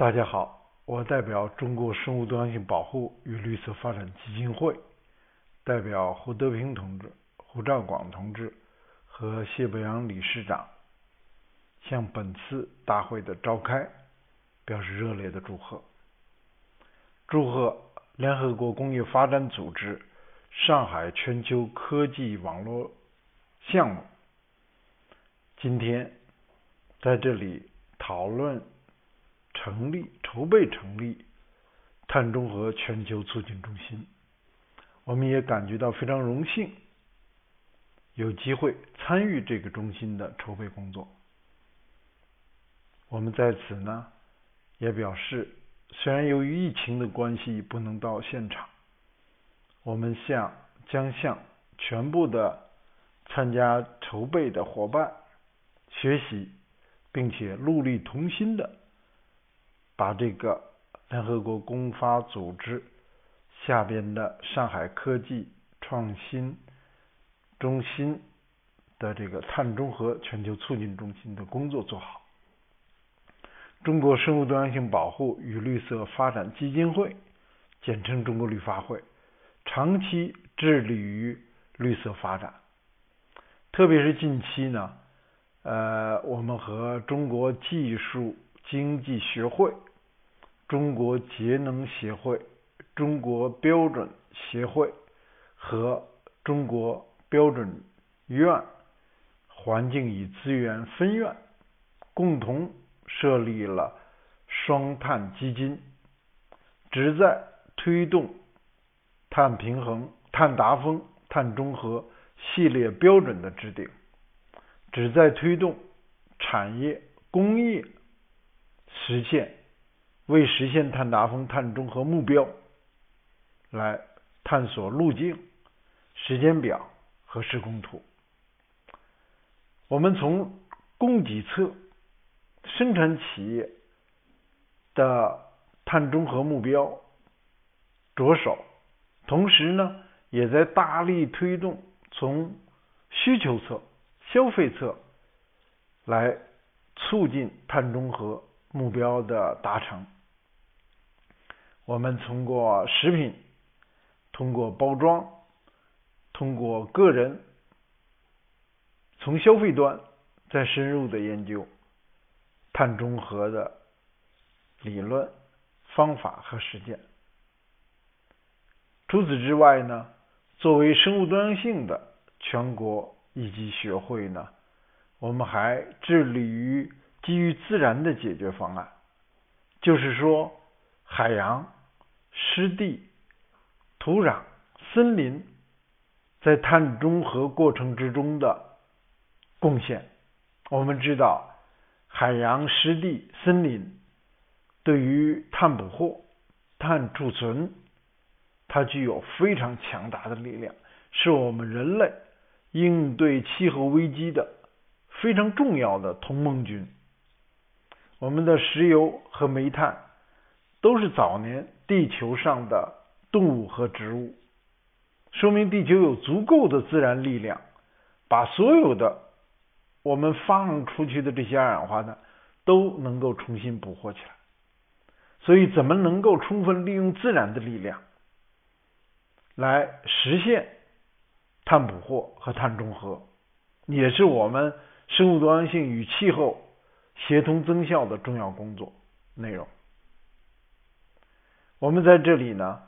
大家好，我代表中国生物多样性保护与绿色发展基金会，代表胡德平同志、胡兆广同志和谢伯阳理事长，向本次大会的召开表示热烈的祝贺，祝贺联合国工业发展组织上海全球科技网络项目今天在这里讨论。成立筹备成立碳中和全球促进中心，我们也感觉到非常荣幸，有机会参与这个中心的筹备工作。我们在此呢也表示，虽然由于疫情的关系不能到现场，我们向将向全部的参加筹备的伙伴学习，并且戮力同心的。把这个联合国工发组织下边的上海科技创新中心的这个碳中和全球促进中心的工作做好。中国生物多样性保护与绿色发展基金会，简称中国绿发会，长期致力于绿色发展，特别是近期呢，呃，我们和中国技术经济学会。中国节能协会、中国标准协会和中国标准院环境与资源分院共同设立了双碳基金，旨在推动碳平衡、碳达峰、碳中和系列标准的制定，旨在推动产业工业实现。为实现碳达峰、碳中和目标，来探索路径、时间表和施工图。我们从供给侧、生产企业的碳中和目标着手，同时呢，也在大力推动从需求侧、消费侧来促进碳中和目标的达成。我们通过食品、通过包装、通过个人，从消费端再深入的研究碳中和的理论、方法和实践。除此之外呢，作为生物多样性的全国一级学会呢，我们还致力于基于自然的解决方案，就是说海洋。湿地、土壤、森林在碳中和过程之中的贡献。我们知道，海洋、湿地、森林对于碳捕获、碳储存，它具有非常强大的力量，是我们人类应对气候危机的非常重要的同盟军。我们的石油和煤炭都是早年。地球上的动物和植物，说明地球有足够的自然力量，把所有的我们放出去的这些二氧化碳都能够重新捕获起来。所以，怎么能够充分利用自然的力量来实现碳捕获和碳中和，也是我们生物多样性与气候协同增效的重要工作内容。我们在这里呢，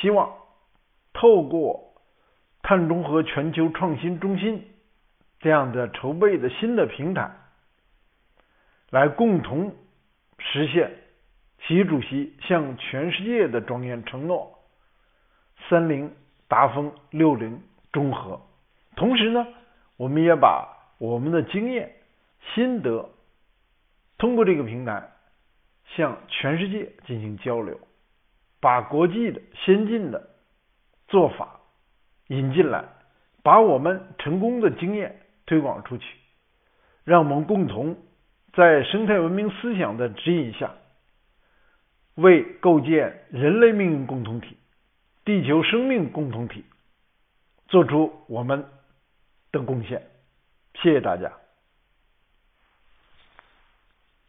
希望透过碳中和全球创新中心这样的筹备的新的平台，来共同实现习主席向全世界的庄严承诺：三零达峰，六零中和。同时呢，我们也把我们的经验心得通过这个平台向全世界进行交流。把国际的先进的做法引进来，把我们成功的经验推广出去，让我们共同在生态文明思想的指引下，为构建人类命运共同体、地球生命共同体做出我们的贡献。谢谢大家。